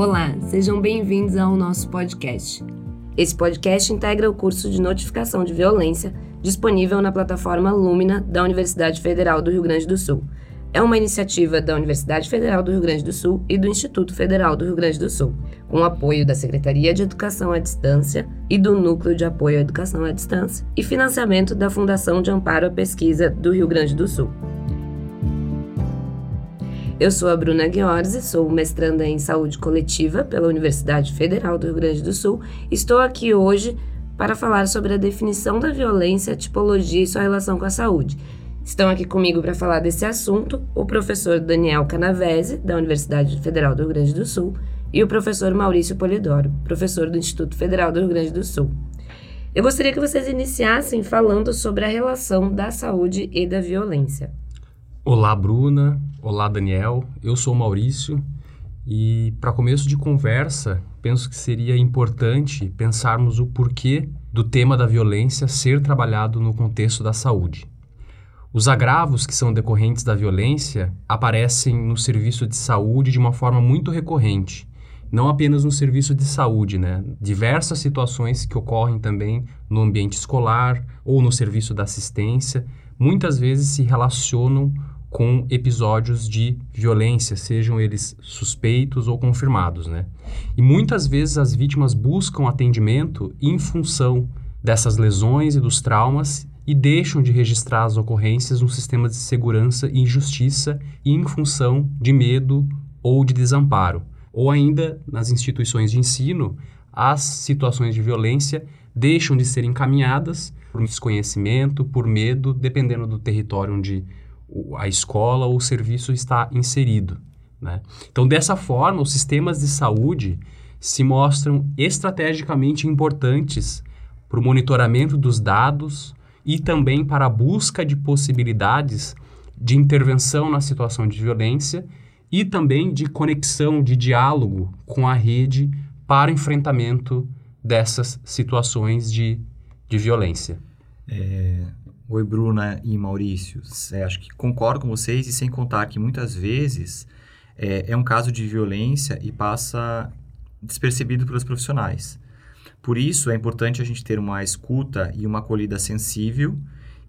Olá, sejam bem-vindos ao nosso podcast. Esse podcast integra o curso de notificação de violência disponível na plataforma Lumina da Universidade Federal do Rio Grande do Sul. É uma iniciativa da Universidade Federal do Rio Grande do Sul e do Instituto Federal do Rio Grande do Sul, com apoio da Secretaria de Educação à Distância e do Núcleo de Apoio à Educação à Distância e financiamento da Fundação de Amparo à Pesquisa do Rio Grande do Sul. Eu sou a Bruna Ghiorzi, sou mestranda em Saúde Coletiva pela Universidade Federal do Rio Grande do Sul. Estou aqui hoje para falar sobre a definição da violência, a tipologia e sua relação com a saúde. Estão aqui comigo para falar desse assunto o professor Daniel Canavese, da Universidade Federal do Rio Grande do Sul, e o professor Maurício Polidoro, professor do Instituto Federal do Rio Grande do Sul. Eu gostaria que vocês iniciassem falando sobre a relação da saúde e da violência. Olá, Bruna. Olá, Daniel. Eu sou Maurício e, para começo de conversa, penso que seria importante pensarmos o porquê do tema da violência ser trabalhado no contexto da saúde. Os agravos que são decorrentes da violência aparecem no serviço de saúde de uma forma muito recorrente. Não apenas no serviço de saúde, né? Diversas situações que ocorrem também no ambiente escolar ou no serviço da assistência, muitas vezes se relacionam com episódios de violência, sejam eles suspeitos ou confirmados, né? E muitas vezes as vítimas buscam atendimento em função dessas lesões e dos traumas e deixam de registrar as ocorrências no sistema de segurança e justiça em função de medo ou de desamparo. Ou ainda nas instituições de ensino, as situações de violência deixam de ser encaminhadas por desconhecimento, por medo, dependendo do território onde a escola ou o serviço está inserido. Né? Então, dessa forma, os sistemas de saúde se mostram estrategicamente importantes para o monitoramento dos dados e também para a busca de possibilidades de intervenção na situação de violência e também de conexão, de diálogo com a rede para enfrentamento dessas situações de, de violência. É, Oi, Bruna e Maurício. É, acho que concordo com vocês e sem contar que muitas vezes é, é um caso de violência e passa despercebido pelos profissionais. Por isso, é importante a gente ter uma escuta e uma acolhida sensível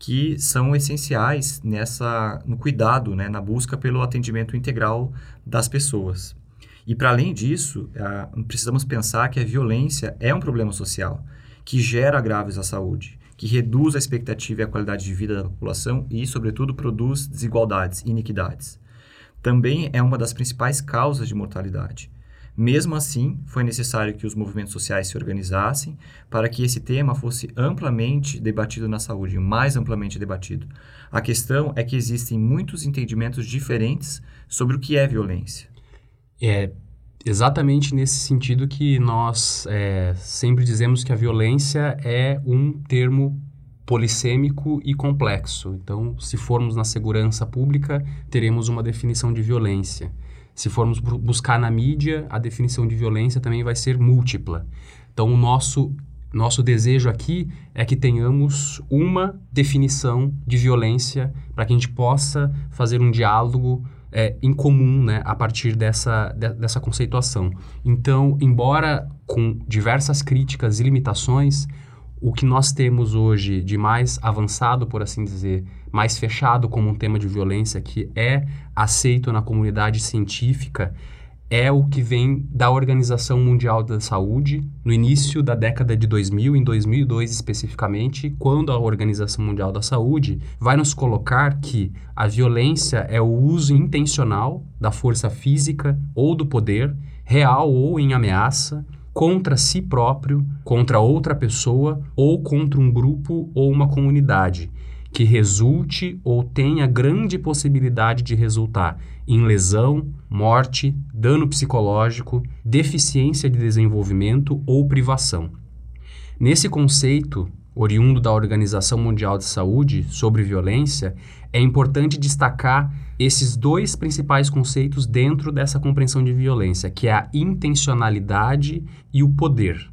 que são essenciais nessa no cuidado, né, na busca pelo atendimento integral das pessoas. E para além disso, precisamos pensar que a violência é um problema social que gera agraves à saúde que reduz a expectativa e a qualidade de vida da população e, sobretudo, produz desigualdades e iniquidades. Também é uma das principais causas de mortalidade. Mesmo assim, foi necessário que os movimentos sociais se organizassem para que esse tema fosse amplamente debatido na saúde, mais amplamente debatido. A questão é que existem muitos entendimentos diferentes sobre o que é violência. É exatamente nesse sentido que nós é, sempre dizemos que a violência é um termo polissêmico e complexo. Então, se formos na segurança pública, teremos uma definição de violência. Se formos buscar na mídia, a definição de violência também vai ser múltipla. Então, o nosso nosso desejo aqui é que tenhamos uma definição de violência para que a gente possa fazer um diálogo é, em comum né, a partir dessa, de, dessa conceituação. Então, embora com diversas críticas e limitações, o que nós temos hoje de mais avançado, por assim dizer, mais fechado como um tema de violência que é aceito na comunidade científica, é o que vem da Organização Mundial da Saúde, no início da década de 2000, em 2002 especificamente, quando a Organização Mundial da Saúde vai nos colocar que a violência é o uso intencional da força física ou do poder, real ou em ameaça, contra si próprio, contra outra pessoa ou contra um grupo ou uma comunidade que resulte ou tenha grande possibilidade de resultar em lesão, morte, dano psicológico, deficiência de desenvolvimento ou privação. Nesse conceito, oriundo da Organização Mundial de Saúde sobre violência, é importante destacar esses dois principais conceitos dentro dessa compreensão de violência, que é a intencionalidade e o poder.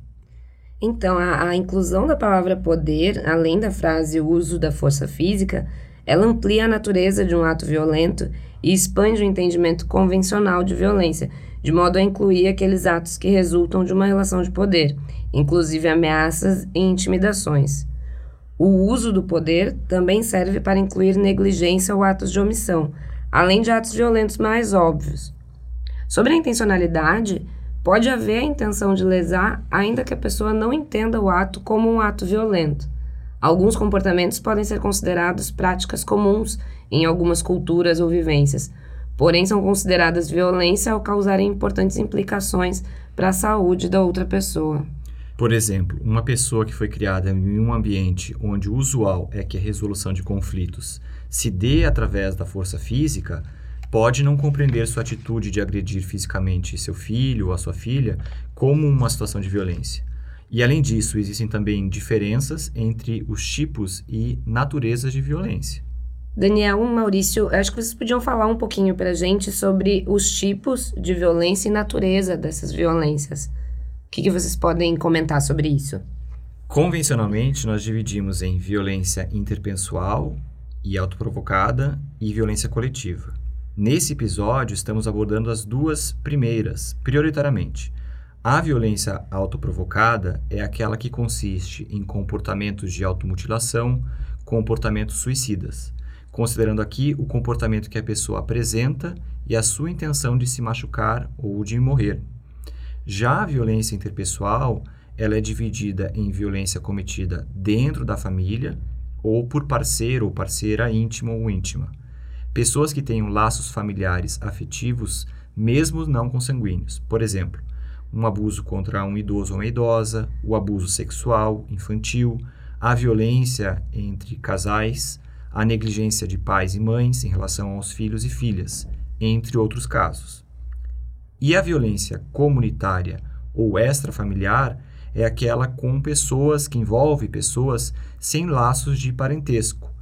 Então, a, a inclusão da palavra poder, além da frase uso da força física, ela amplia a natureza de um ato violento e expande o entendimento convencional de violência, de modo a incluir aqueles atos que resultam de uma relação de poder, inclusive ameaças e intimidações. O uso do poder também serve para incluir negligência ou atos de omissão, além de atos violentos mais óbvios. Sobre a intencionalidade, pode haver a intenção de lesar, ainda que a pessoa não entenda o ato como um ato violento. Alguns comportamentos podem ser considerados práticas comuns em algumas culturas ou vivências, porém são consideradas violência ao causarem importantes implicações para a saúde da outra pessoa. Por exemplo, uma pessoa que foi criada em um ambiente onde o usual é que a resolução de conflitos se dê através da força física, pode não compreender sua atitude de agredir fisicamente seu filho ou a sua filha como uma situação de violência. E além disso, existem também diferenças entre os tipos e naturezas de violência. Daniel, Maurício, acho que vocês podiam falar um pouquinho para a gente sobre os tipos de violência e natureza dessas violências. O que, que vocês podem comentar sobre isso? Convencionalmente, nós dividimos em violência interpessoal e autoprovocada e violência coletiva. Nesse episódio, estamos abordando as duas primeiras, prioritariamente. A violência autoprovocada é aquela que consiste em comportamentos de automutilação, comportamentos suicidas, considerando aqui o comportamento que a pessoa apresenta e a sua intenção de se machucar ou de morrer. Já a violência interpessoal, ela é dividida em violência cometida dentro da família ou por parceiro ou parceira íntimo ou íntima. Pessoas que tenham laços familiares afetivos, mesmo não consanguíneos. Por exemplo, um abuso contra um idoso ou uma idosa, o abuso sexual infantil, a violência entre casais, a negligência de pais e mães em relação aos filhos e filhas, entre outros casos. E a violência comunitária ou extrafamiliar é aquela com pessoas que envolve pessoas sem laços de parentesco,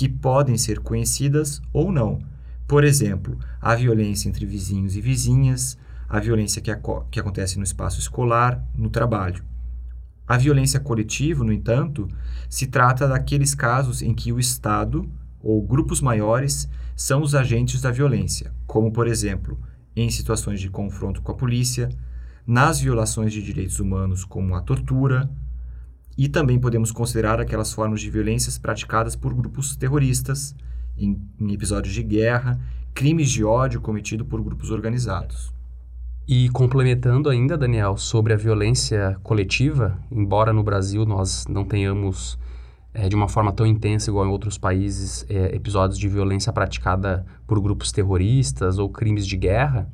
que podem ser conhecidas ou não. Por exemplo, a violência entre vizinhos e vizinhas, a violência que, que acontece no espaço escolar, no trabalho. A violência coletiva, no entanto, se trata daqueles casos em que o Estado ou grupos maiores são os agentes da violência, como, por exemplo, em situações de confronto com a polícia, nas violações de direitos humanos, como a tortura, e também podemos considerar aquelas formas de violências praticadas por grupos terroristas, em, em episódios de guerra, crimes de ódio cometidos por grupos organizados. E complementando ainda, Daniel, sobre a violência coletiva, embora no Brasil nós não tenhamos é, de uma forma tão intensa igual em outros países é, episódios de violência praticada por grupos terroristas ou crimes de guerra,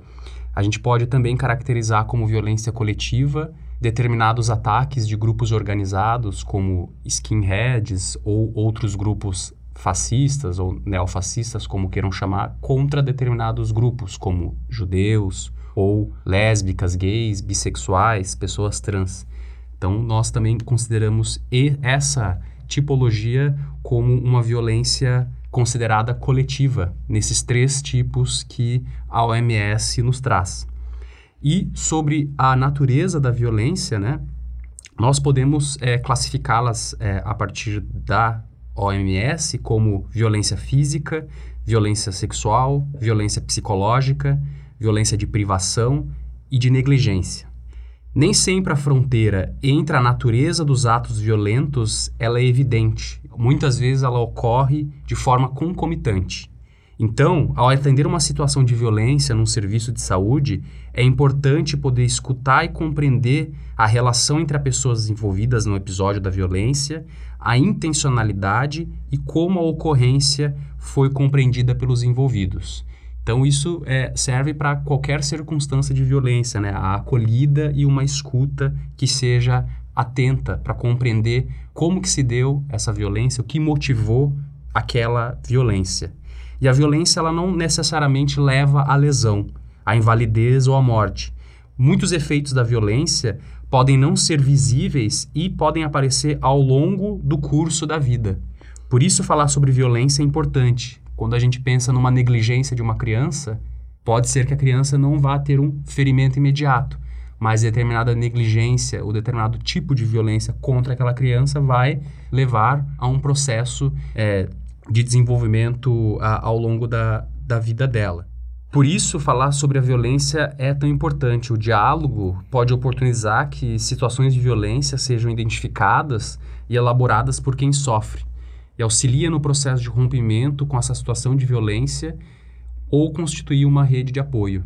a gente pode também caracterizar como violência coletiva determinados ataques de grupos organizados, como skinheads ou outros grupos fascistas ou neofascistas, como queiram chamar, contra determinados grupos, como judeus ou lésbicas, gays, bissexuais, pessoas trans. Então, nós também consideramos essa tipologia como uma violência considerada coletiva, nesses três tipos que a OMS nos traz. E sobre a natureza da violência, né, nós podemos é, classificá-las é, a partir da OMS como violência física, violência sexual, violência psicológica, violência de privação e de negligência. Nem sempre a fronteira entre a natureza dos atos violentos ela é evidente. Muitas vezes ela ocorre de forma concomitante. Então, ao atender uma situação de violência num serviço de saúde, é importante poder escutar e compreender a relação entre as pessoas envolvidas no episódio da violência, a intencionalidade e como a ocorrência foi compreendida pelos envolvidos. Então, isso é, serve para qualquer circunstância de violência, né? a acolhida e uma escuta que seja atenta para compreender como que se deu essa violência, o que motivou aquela violência. E a violência ela não necessariamente leva à lesão, à invalidez ou à morte. Muitos efeitos da violência podem não ser visíveis e podem aparecer ao longo do curso da vida. Por isso, falar sobre violência é importante. Quando a gente pensa numa negligência de uma criança, pode ser que a criança não vá ter um ferimento imediato, mas determinada negligência ou determinado tipo de violência contra aquela criança vai levar a um processo é, de desenvolvimento a, ao longo da, da vida dela. Por isso, falar sobre a violência é tão importante. O diálogo pode oportunizar que situações de violência sejam identificadas e elaboradas por quem sofre, e auxilia no processo de rompimento com essa situação de violência ou constituir uma rede de apoio.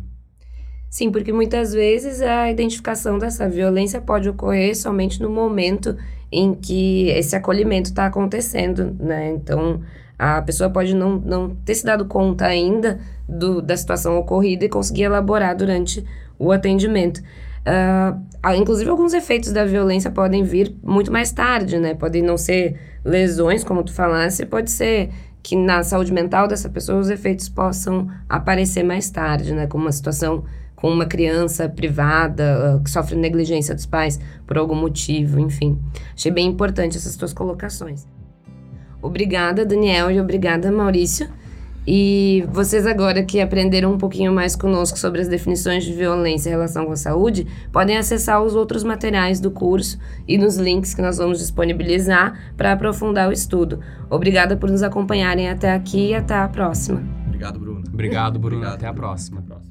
Sim, porque muitas vezes a identificação dessa violência pode ocorrer somente no momento em que esse acolhimento está acontecendo, né? Então, a pessoa pode não, não ter se dado conta ainda do, da situação ocorrida e conseguir elaborar durante o atendimento. Uh, inclusive, alguns efeitos da violência podem vir muito mais tarde, né? Podem não ser lesões, como tu falasse, pode ser que na saúde mental dessa pessoa os efeitos possam aparecer mais tarde, né? Como uma situação com uma criança privada uh, que sofre negligência dos pais por algum motivo, enfim. Achei bem importante essas tuas colocações. Obrigada, Daniel, e obrigada, Maurício. E vocês agora que aprenderam um pouquinho mais conosco sobre as definições de violência em relação com a saúde, podem acessar os outros materiais do curso e nos links que nós vamos disponibilizar para aprofundar o estudo. Obrigada por nos acompanharem até aqui e até a próxima. Obrigado, Bruno. Obrigado, Bruno. Obrigado, até a próxima. Até a próxima.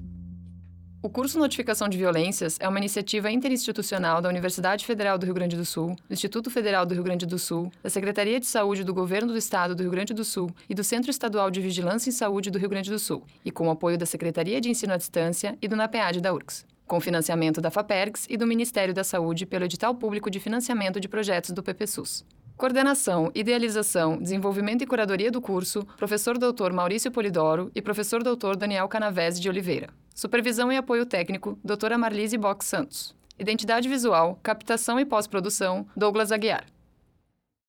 O curso Notificação de Violências é uma iniciativa interinstitucional da Universidade Federal do Rio Grande do Sul, do Instituto Federal do Rio Grande do Sul, da Secretaria de Saúde do Governo do Estado do Rio Grande do Sul e do Centro Estadual de Vigilância em Saúde do Rio Grande do Sul, e com o apoio da Secretaria de Ensino à Distância e do NAPEAD da URCS, com financiamento da FAPERGS e do Ministério da Saúde pelo edital público de financiamento de projetos do PPSUS. Coordenação, idealização, desenvolvimento e curadoria do curso, professor doutor Maurício Polidoro e professor doutor Daniel Canavese de Oliveira. Supervisão e apoio técnico, doutora Marlise Box Santos. Identidade visual, captação e pós-produção, Douglas Aguiar.